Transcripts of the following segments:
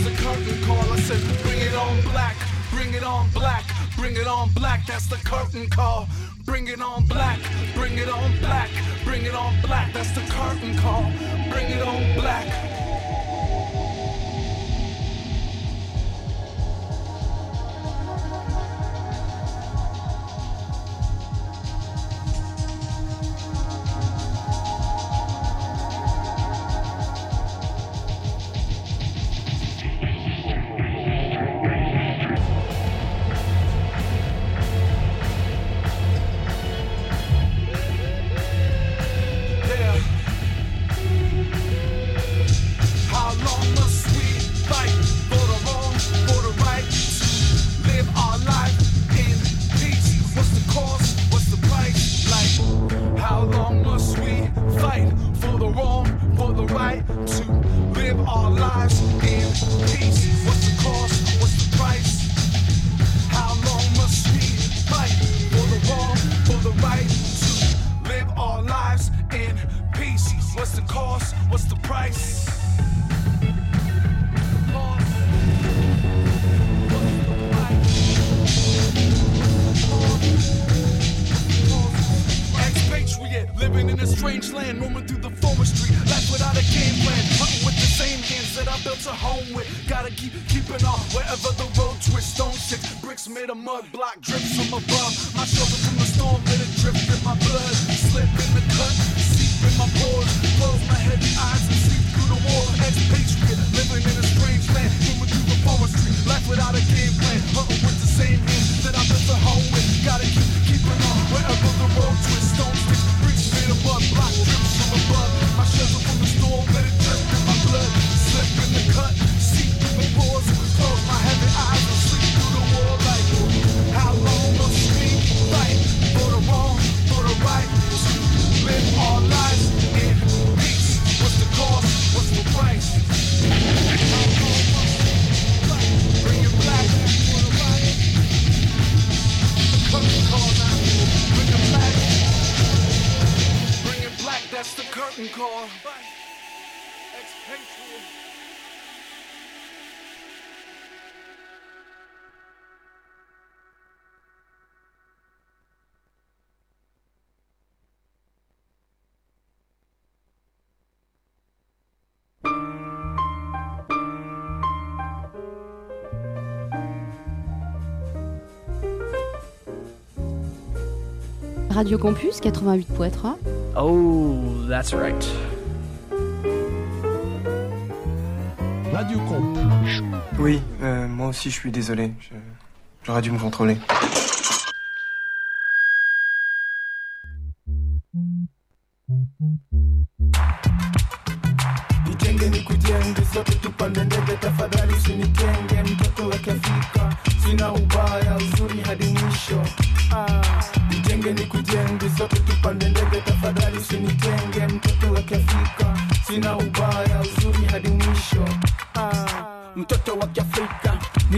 That's the curtain call. I said, bring it on black, bring it on black, bring it on black. That's the curtain call. Bring it on black, bring it on black, bring it on black. That's the curtain call. Bring it on black. Radio Campus 88.3. Oh, that's right. Radio Campus. Oui, euh, moi aussi je suis désolé. J'aurais dû me contrôler.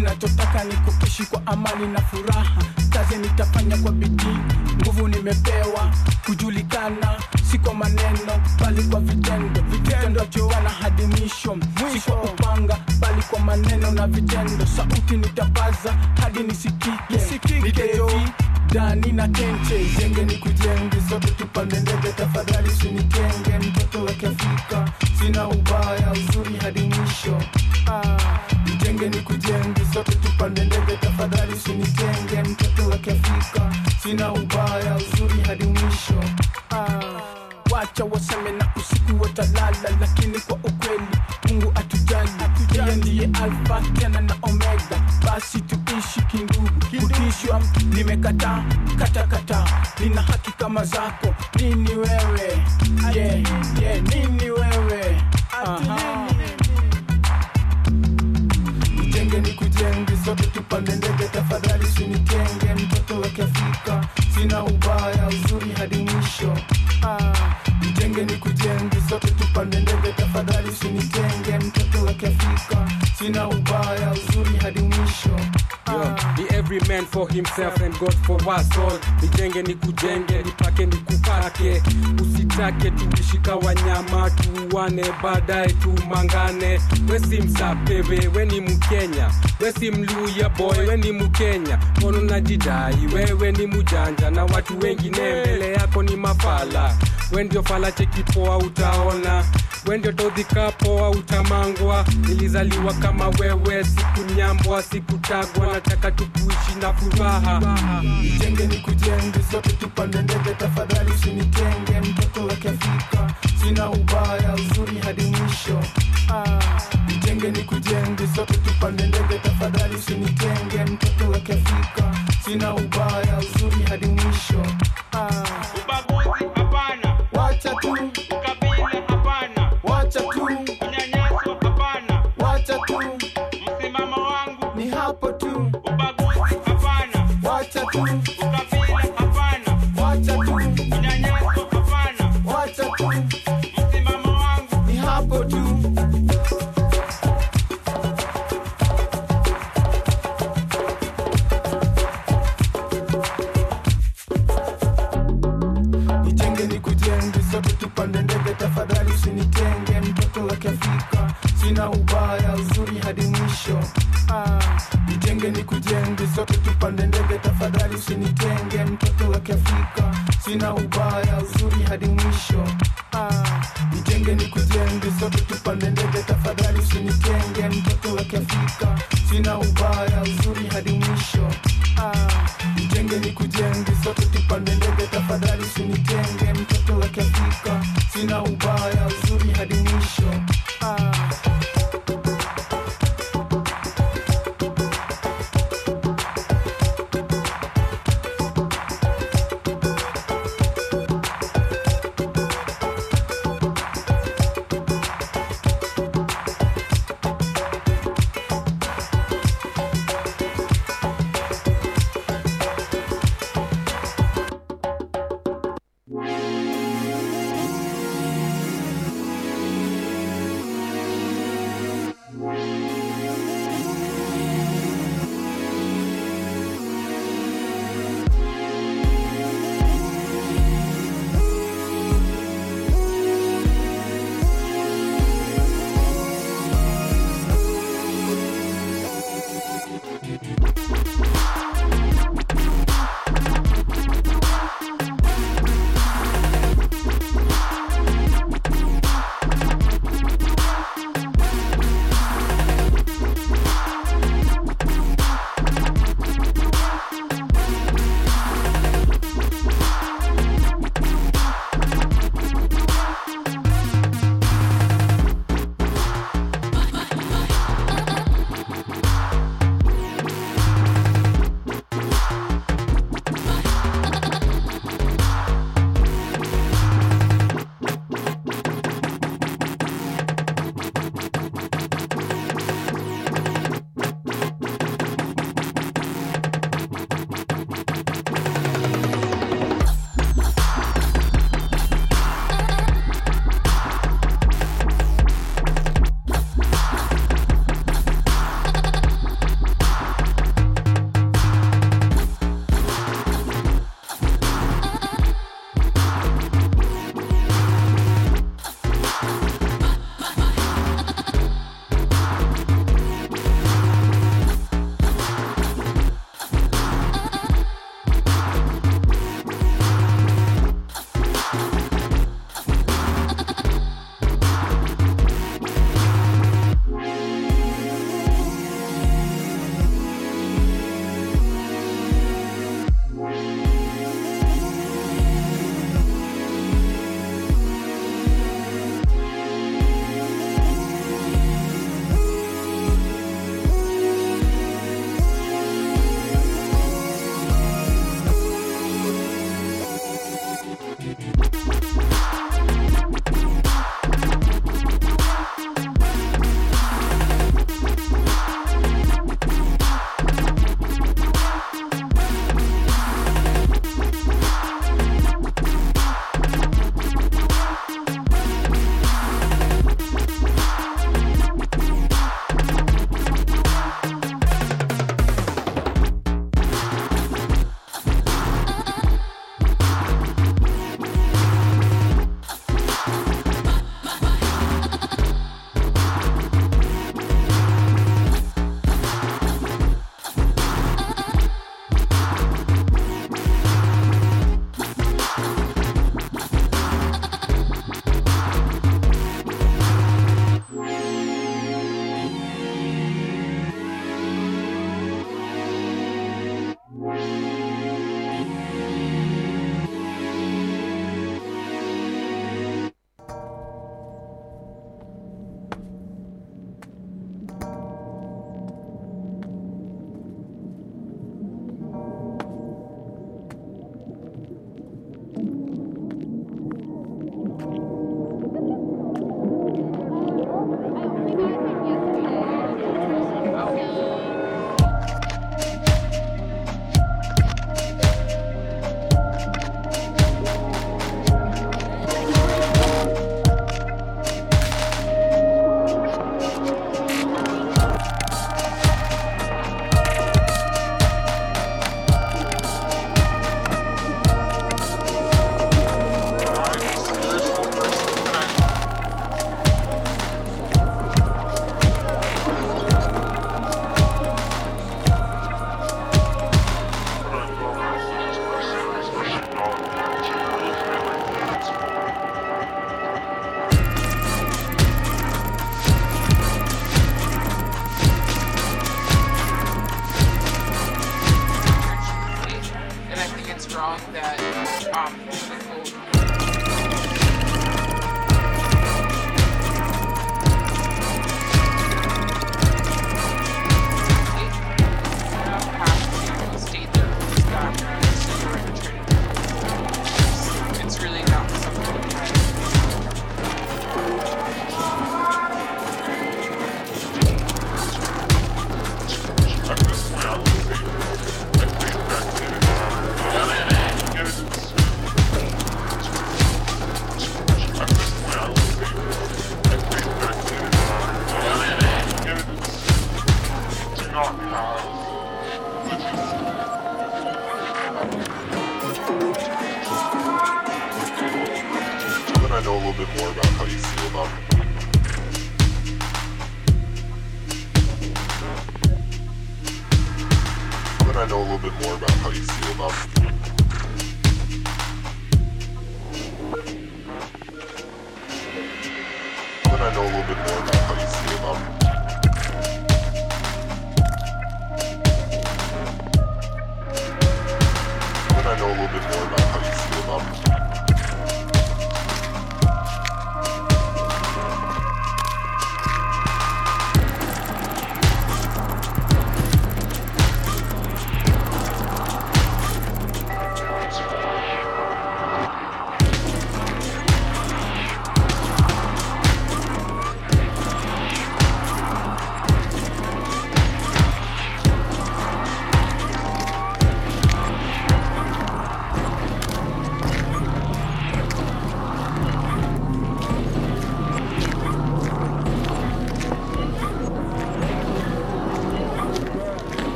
ninachotaka ni kukishi kwa amani na furaha. Kazi nitafanya kwa bidii, nguvu nimepewa kujulikana, si kwa maneno bali kwa vitendo vitendo jana hadimisho mwisho kwa upanga bali kwa maneno na vitendo sauti nitapaza hadi nisikike nitevi dani na kente jenge ni kujenge zote tupande ndege tafadhali usinikenge mtoto wa kiafrika sina ubaya uzuri hadi mwisho jenge ni kujenge zote tupande ndege tafadhali usinikenge mtoto wa kiafrika sina ubaya uzuri hadi mwisho ah wacha waseme na usiku watalala, lakini kwa ukweli Mungu atujali, yeye ndiye Alfa tena na Omega, basi tuishi kindugu. Kutishwa nimekataa katakata, nina haki kama zako. Nini wewe? Yeah, yeah, nini wewe? Aha nitake nikujenge, sote tupande ndege, tafadhali usinitenge, mtoto wa Kiafrika, sina ubaya, uzuri hadi mwisho ah nijenge ni kujenge zote tupande ndege tafadhali usinitenge mtoto wa kiafrika sina ubaya uzuri hadi mwisho Ni every man for himself and God for us all. Nijenge ni kujenge, nipake ni kupake, usitake tuishi wanyama, tuwane baadaye tumangane. We si msapewe, we ni Mkenya, we si mluya boy, we ni Mkenya. Kono najidai, wewe ni mujanja na watu wengine mbele yako ni mafala, we ndio fala cheki ndipo utaona wende todhikapo hautamangwa nilizaliwa kama wewe siku siku tagwa nataka tukuishi na furaha ijenge ni kujenge zote tupande ndege tafadhali usinitenge mtoto wa kiafrika sina ubaya uzuri hadi mwisho ijenge ni kujenge zote tupande ndege tafadhali usinitenge mtoto wa kiafrika sina ubaya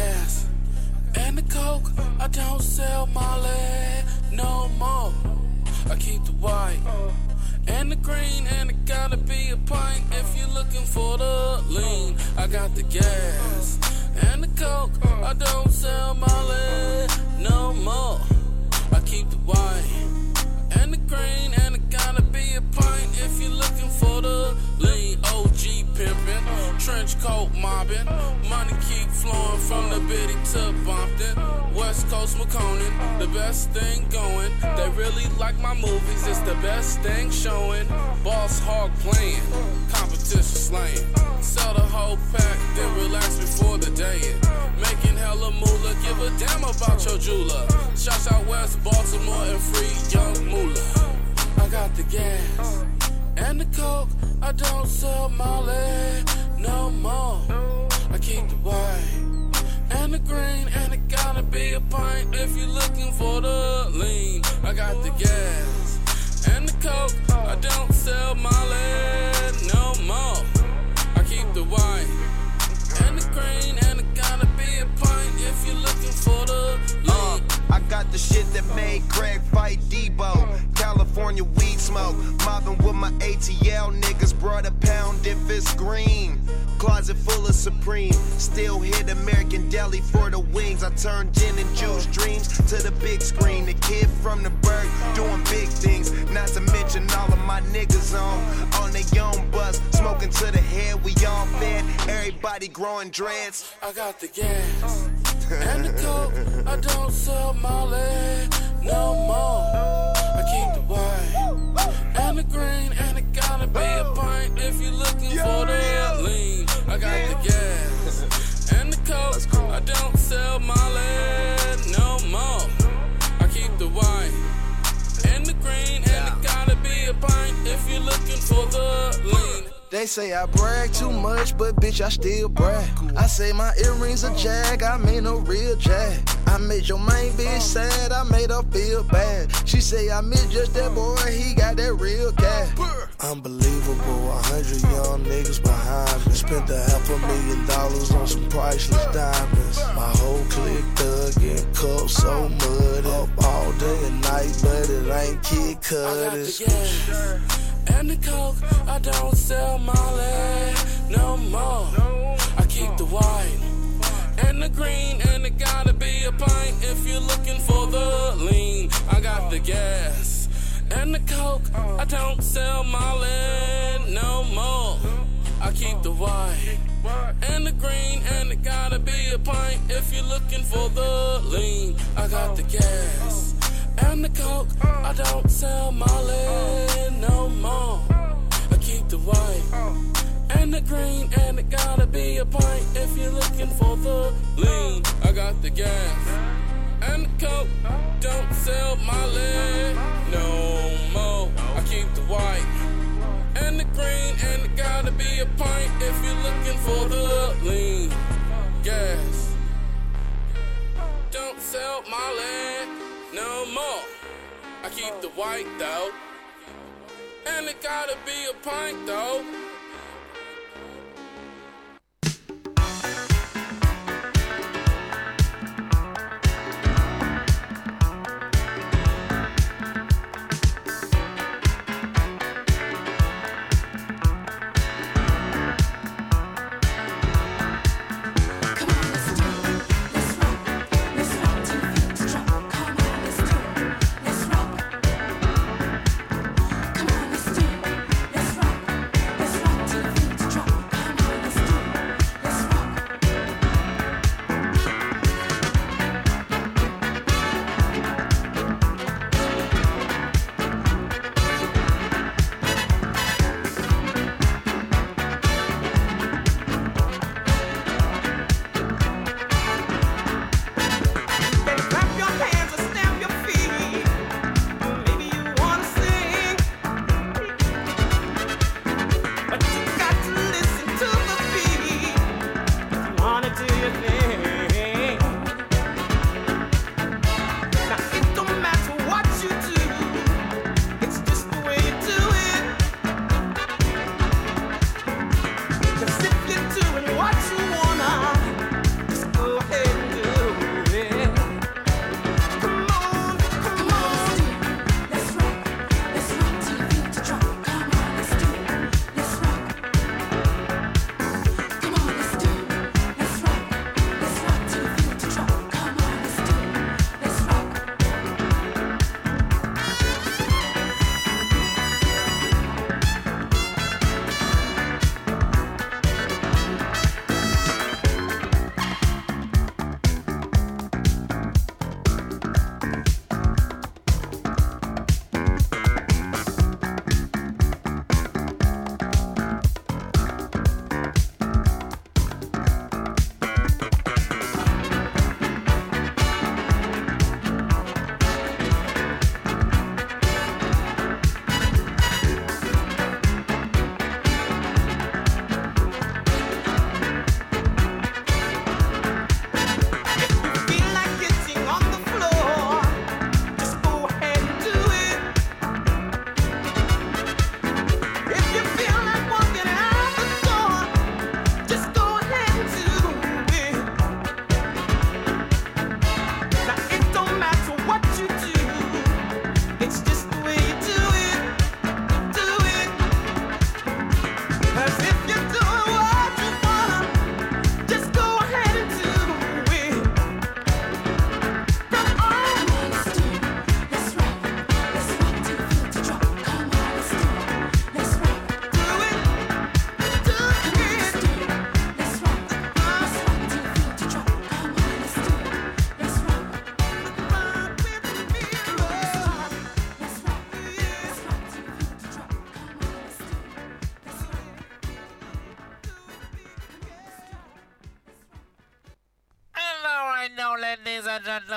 gas and the coke. I don't sell Molly no more. I keep the white and the green, and it gotta be a pint if you're looking for the lean. I got the gas and the coke. I don't sell Molly no more. I keep the white and the green. Trench coat mobbing. Money keep flowing from the bitty to Bompton. West Coast McConan, the best thing going. They really like my movies, it's the best thing showing. Boss hog playing, competition slaying. Sell the whole pack, then relax before the day. Making hella moolah, give a damn about your jeweler. Shouts out West Baltimore and free young moolah. I got the gas and the coke. I don't sell Molly no more. I keep the white and the green, and it gotta be a pint if you're looking for the lean. I got the gas and the coke. I don't sell my lead no more. I keep the white and the green, and it gotta be a pint if you're looking for the lean. Uh. I got the shit that made Craig fight Debo. California weed smoke. Mobbing with my ATL niggas. Brought a pound if it's green. Closet full of Supreme. Still hit American Deli for the wings. I turn gin and juice dreams to the big screen. The kid from the bird doing big things. Not to mention all of my niggas on on their own bus, smoking to the head. We all fed. Everybody growing dreads. I got the gas and the coke, I don't sell Molly no more. I keep the white and the green, and it gotta be a pint if you're looking for the lean. I got the gas and the coke, I don't sell Molly. They say I brag too much, but bitch, I still brag. I say my earrings a jag, I mean a real jag. I made your main bitch sad, I made her feel bad. She say I miss just that boy, he got that real cat. Unbelievable, a hundred young niggas behind me. Spent a half a million dollars on some priceless diamonds. My whole clique thug and cup so muddy. Up all day and night, but it ain't kid cutters and the coke. I don't sell Molly no more. I keep the white and the green, and it gotta be a pint if you're looking for the lean. I got the gas and the coke. I don't sell Molly no more. I keep the white and the green, and it gotta be a pint if you're looking for the lean. I got the gas and the coke. I don't sell Molly no more. I keep the white and the green, and it gotta be a pint if you're looking for the lean. I got the gas and the coke. Don't sell Molly no more. I keep the white and the green, and it gotta be a pint if you're looking for the lean gas. Don't sell Molly no more. I keep the white though, and it gotta be a pint though.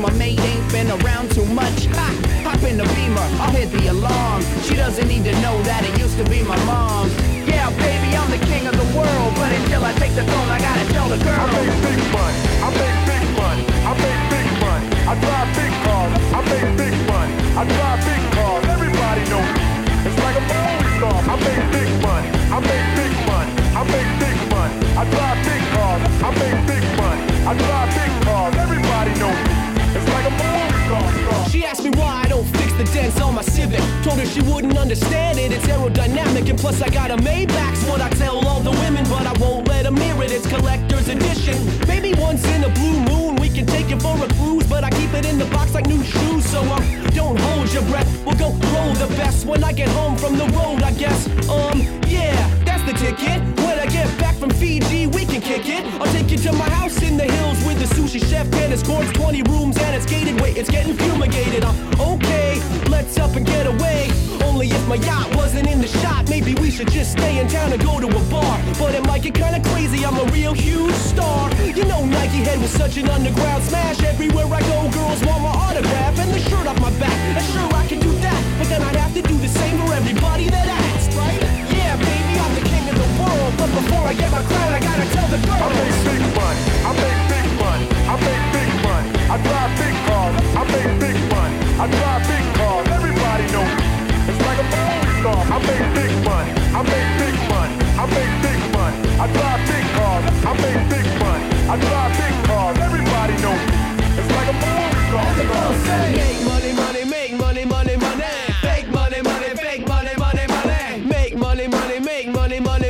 My mate ain't been around too much. Ha! Hop in the beamer, I'll hit the alarm. She doesn't need to know that it used to be my mom. Yeah, baby, I'm the king of the world, but until I take the throne, I gotta tell the girl. I make big money, I make big money, I make big money. I drive big cars, I make big money, I drive big cars. Everybody knows me. It's like a movie star. I make big money, I make big money, I make big money. I drive big cars, I make big money, I drive big cars. Everybody knows me. She asked me why I don't fix the dents on my Civic. Told her she wouldn't understand it, it's aerodynamic. And plus, I got a Maybach. what I tell all the women, but I won't let them hear it, it's collector's edition. Maybe once in a blue moon, we can take it for a cruise, but I keep it in the box like new shoes. So uh, don't hold your breath, we'll go roll the best when I get home from the road, I guess. Um, yeah that's the ticket. When I get back from Fiji, we can kick it. I'll take you to my house in the hills with the sushi chef, tennis courts, 20 rooms, and it's gated. Wait, it's getting fumigated. I'm uh, okay, let's up and get away. Only if my yacht wasn't in the shot, maybe we should just stay in town and go to a bar. But it might get kinda crazy, I'm a real huge star. You know, Nike Head was such an underground smash. Everywhere I go, girls want my autograph and the shirt off my back. And sure, I can do that, but then I'd have to do the same for everybody that asked, right? Yeah, baby but before I get my crown, I gotta tell the girl. I make big money, I make big money, I make big money. I drive big cars, I make big money, I drive big cars. Everybody knows me. It's like a movie star. I make big money, I make big money, I make big money. I drive big cars, I make big money, I drive big cars. Everybody knows me. It's like a movie star. say Make money, money, make money, money, money. Fake money, money, fake money, money, money. Make money, money, make money, money.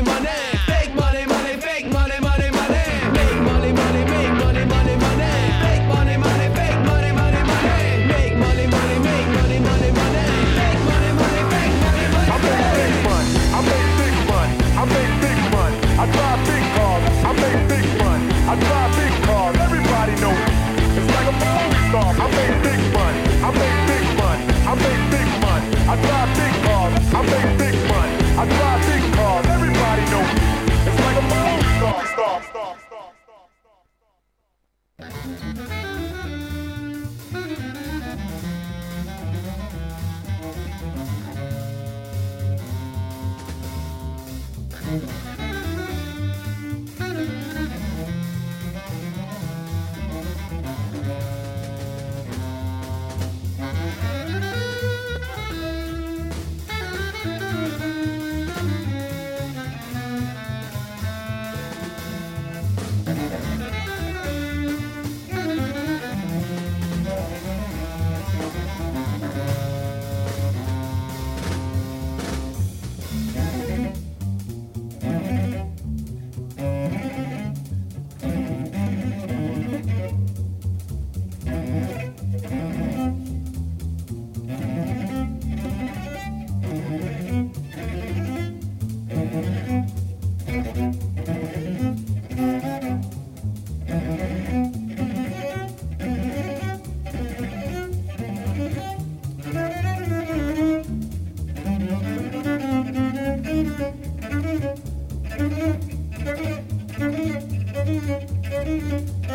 Thank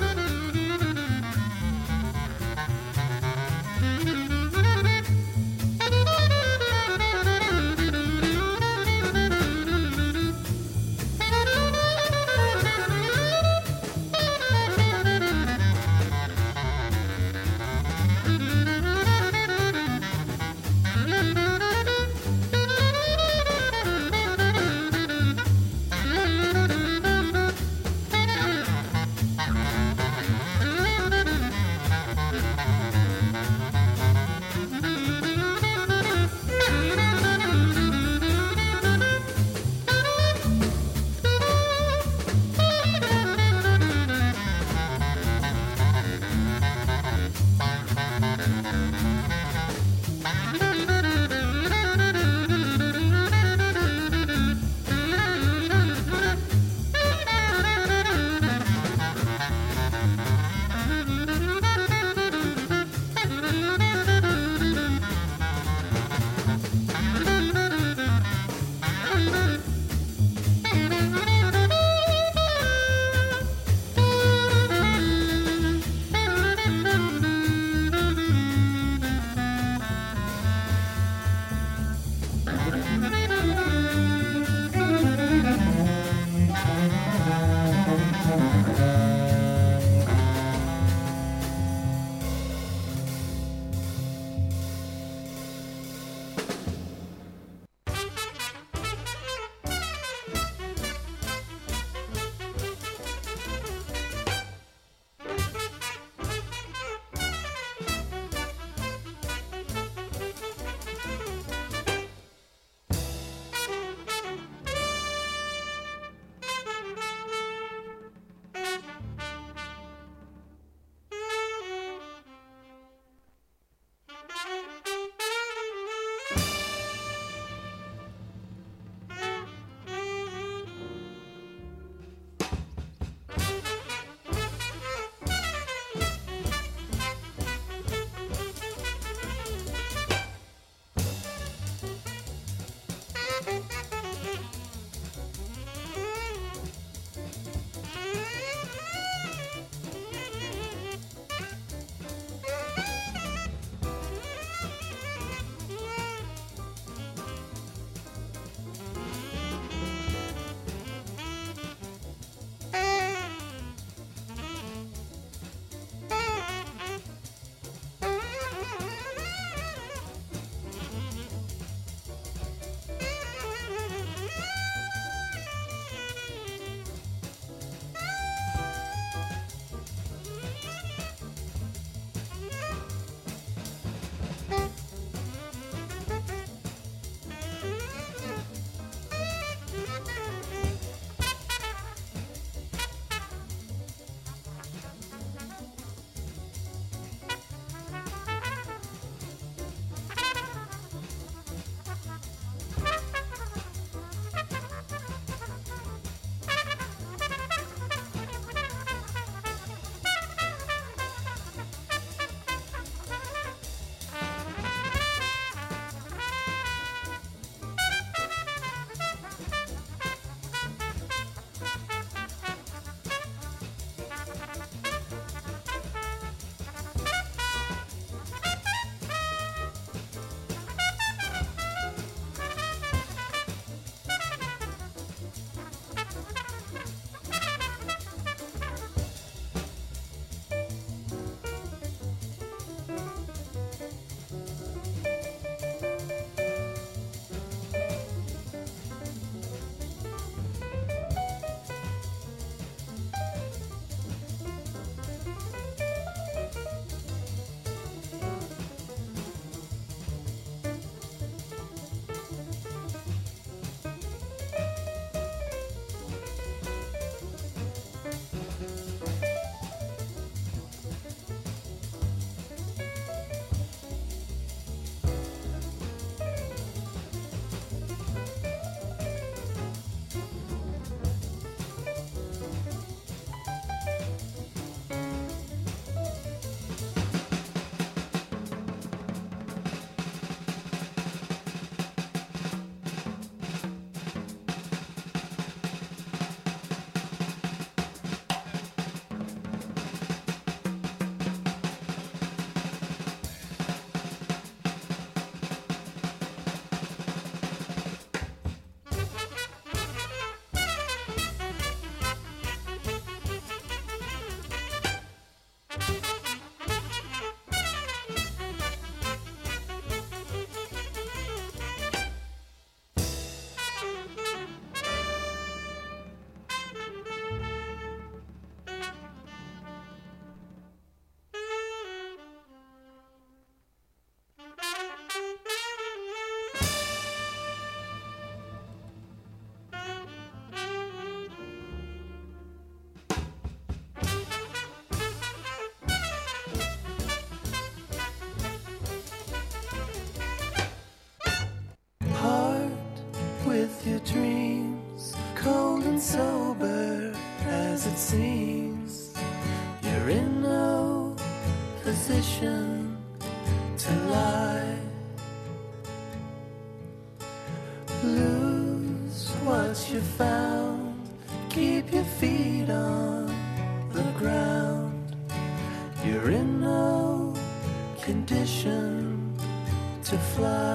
you. condition to fly.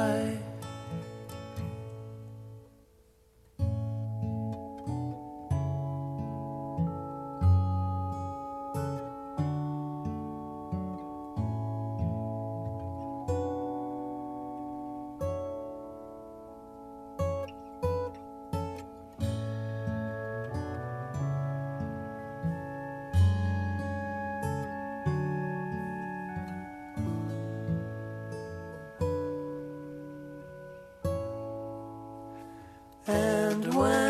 wonder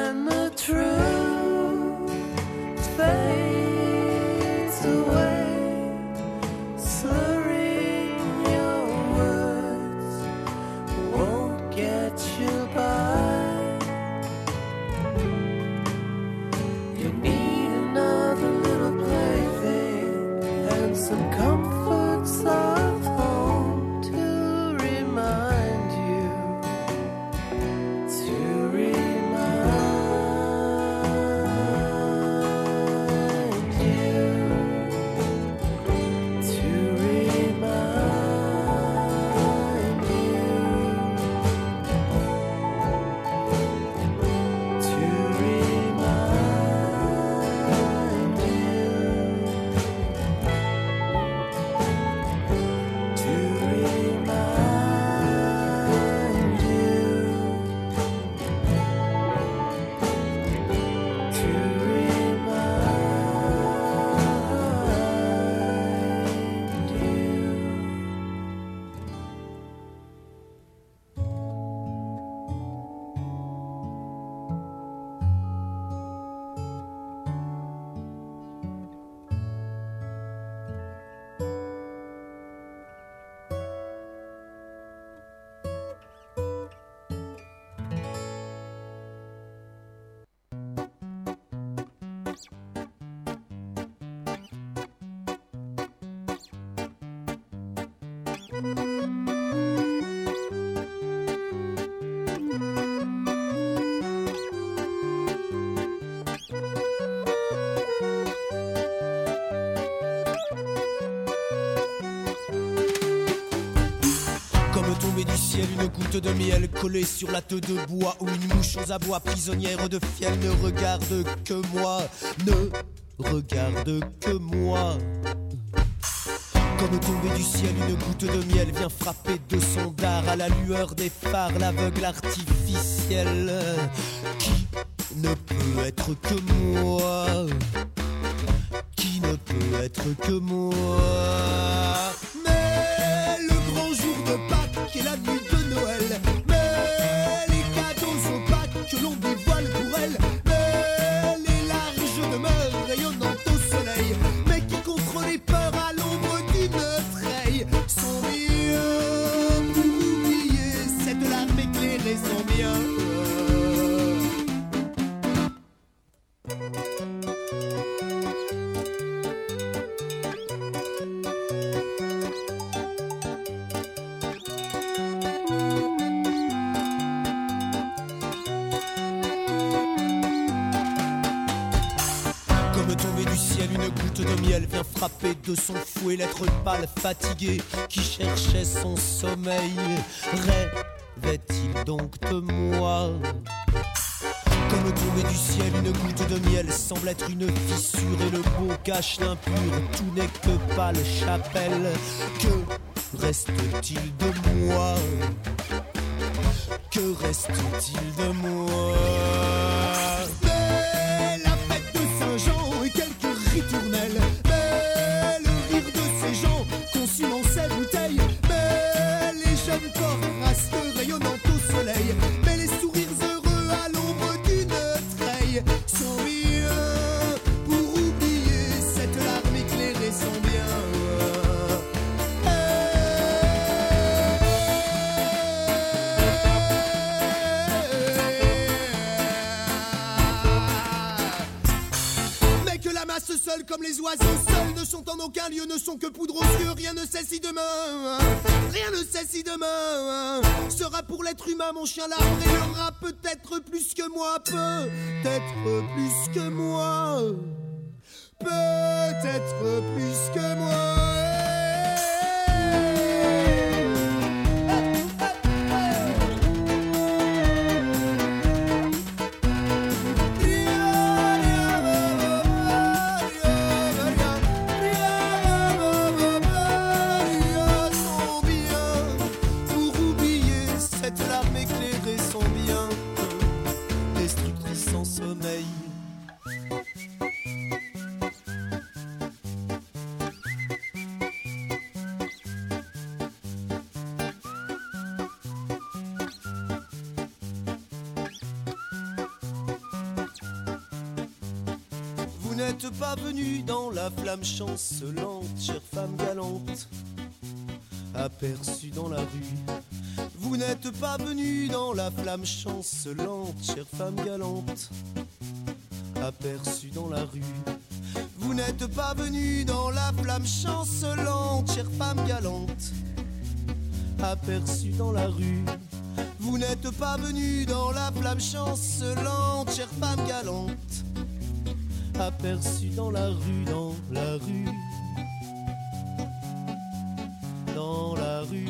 une goutte de miel collée sur la tête de bois Ou une mouche aux abois prisonnière de fiel ne regarde que moi, ne regarde que moi. Comme tombée du ciel, une goutte de miel vient frapper de son dard à la lueur des phares, l'aveugle artificiel qui ne peut être que moi, qui ne peut être que moi. Mais le grand jour de Pâques et la nuit mais les cadeaux sont pas que l'on dévoile pour elle fatigué qui cherchait son sommeil Rêvait-il donc de moi comme trouver du ciel, une goutte de miel semble être une fissure et le beau cache l'impur. Tout n'est que pâle chapelle. Que reste-t-il de moi Que reste-t-il de moi sont que poudre aux yeux, rien ne sait si demain, rien ne sait si demain sera pour l'être humain, mon chien l'arbre et peut-être plus que moi, peut-être plus que moi, peut-être plus que moi. dans la flamme chancelante, chère femme galante, aperçue dans la rue. Vous n'êtes pas venu dans la flamme chancelante, chère femme galante, aperçu dans la rue. Vous n'êtes pas venu dans la flamme chancelante, chère femme galante, aperçu dans la rue. Vous n'êtes pas venu dans la flamme chancelante, chère femme galante aperçu dans la rue, dans la rue, dans la rue.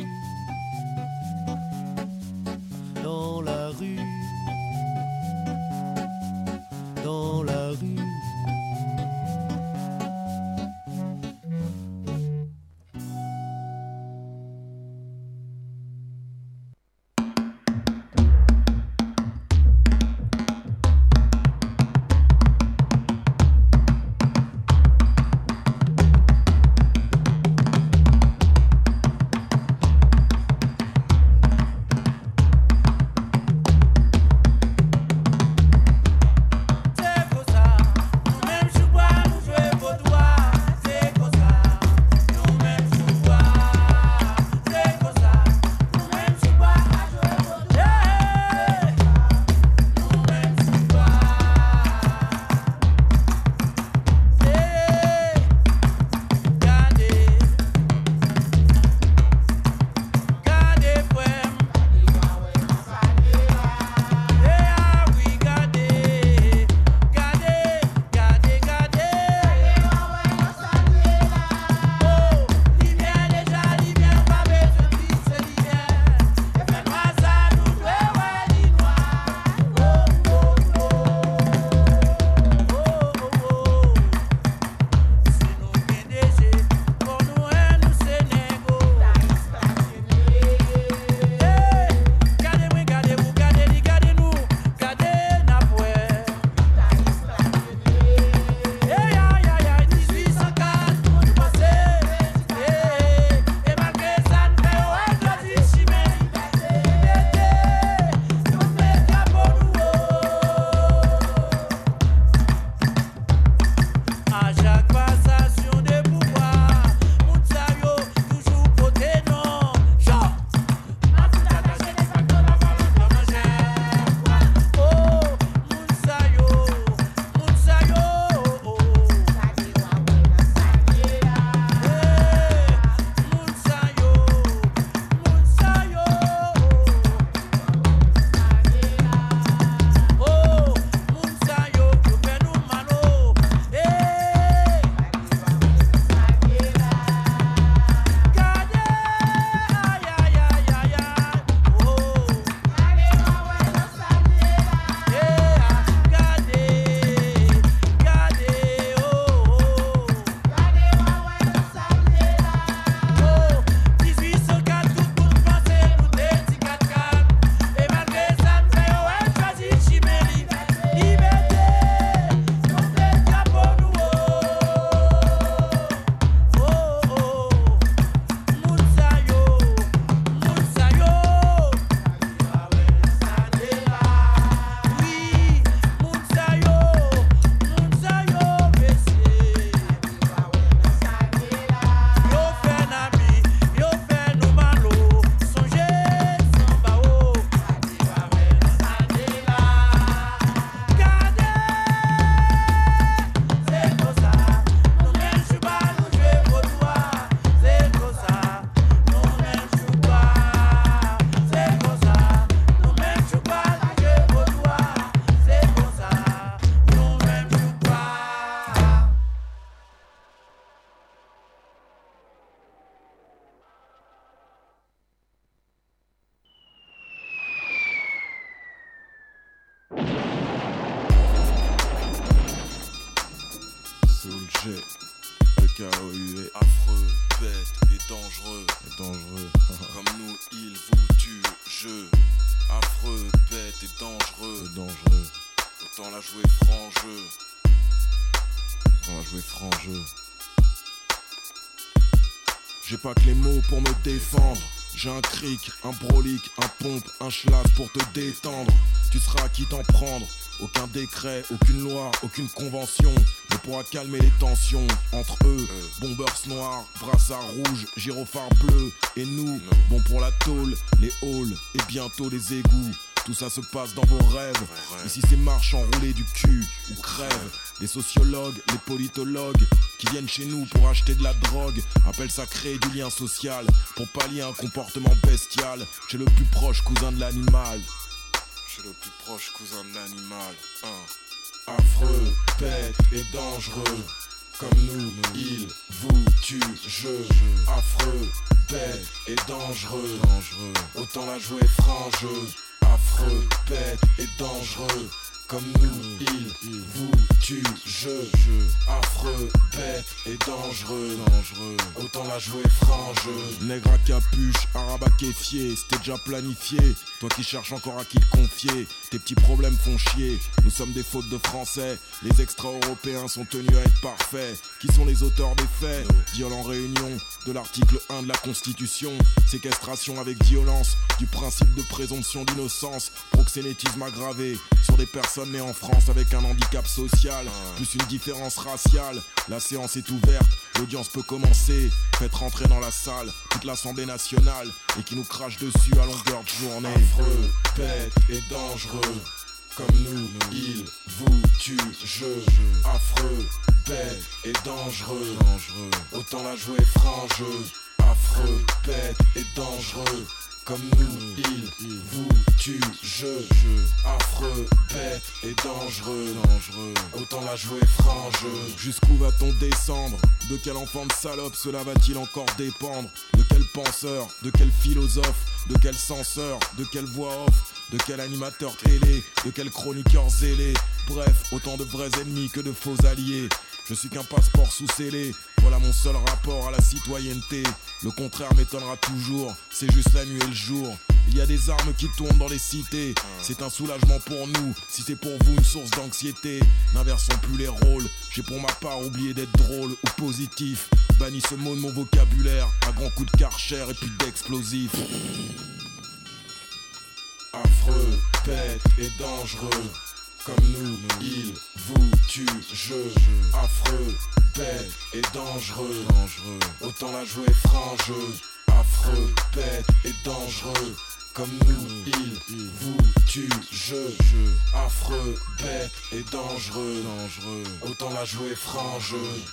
et dangereux. Comme nous, il vous tue. jeu affreux, bête et dangereux. dangereux. Autant la jouer franc jeu. Autant la jouer franc jeu. J'ai pas que les mots pour me défendre. J'ai un cric, un brolic, un pompe, un schlaz pour te détendre. Tu seras qui t'en prendre. Aucun décret, aucune loi, aucune convention. Et pourra calmer les tensions entre eux. Bombers noirs, brassards rouges, gyrophares bleus. Et nous, bon pour la tôle, les halls et bientôt les égouts. Tout ça se passe dans vos rêves. Ici c'est marche enroulée du cul ou crève. Les sociologues, les politologues qui viennent chez nous pour acheter de la drogue appellent ça créer du lien social pour pallier un comportement bestial chez le plus proche cousin de l'animal. Chez le plus proche cousin de l'animal. Hein affreux, bête et dangereux. Comme nous, il vous tue, je, affreux, bête et dangereux. dangereux. Autant la jouer frangeuse, affreux, bête et dangereux. Comme nous, il vous tue, je, affreux, bête et dangereux. dangereux. Autant la jouer frangeuse, Nègre à capuche, arabe à kéfier, c'était déjà planifié. Toi qui cherches encore à qui te confier. Ces petits problèmes font chier, nous sommes des fautes de français. Les extra-européens sont tenus à être parfaits. Qui sont les auteurs des faits Violent réunion de l'article 1 de la Constitution. Séquestration avec violence du principe de présomption d'innocence. Proxénétisme aggravé sur des personnes nées en France avec un handicap social, plus une différence raciale. La séance est ouverte. L'audience peut commencer, faites rentrer dans la salle toute l'Assemblée nationale et qui nous crache dessus à longueur de journée. Affreux, bête et dangereux, comme nous, il vous tue. je, affreux, bête et dangereux, autant la jouer est affreux, bête et dangereux comme nous, il, vous, tu, je, je, affreux, bête et dangereux, dangereux. Autant la jouer frange. Jusqu'où va-t-on descendre De quel enfant de salope cela va-t-il encore dépendre De quel penseur De quel philosophe De quel censeur De quelle voix off De quel animateur télé De quel chroniqueur zélé Bref, autant de vrais ennemis que de faux alliés. Je suis qu'un passeport sous scellé, voilà mon seul rapport à la citoyenneté. Le contraire m'étonnera toujours, c'est juste la nuit et le jour. Il y a des armes qui tournent dans les cités. C'est un soulagement pour nous, si c'est pour vous une source d'anxiété. N'inversons plus les rôles. J'ai pour ma part oublié d'être drôle ou positif. Bannis ce mot de mon vocabulaire, à grand coup de karcher et puis d'explosif Affreux, bête et dangereux. Comme nous, il vous tue. je, affreux, bête et dangereux. dangereux. Autant la jouer frangeuse, affreux, bête et dangereux. Comme nous, il vous tuent, je, affreux, bête et dangereux. dangereux. Autant la jouer frangeuse.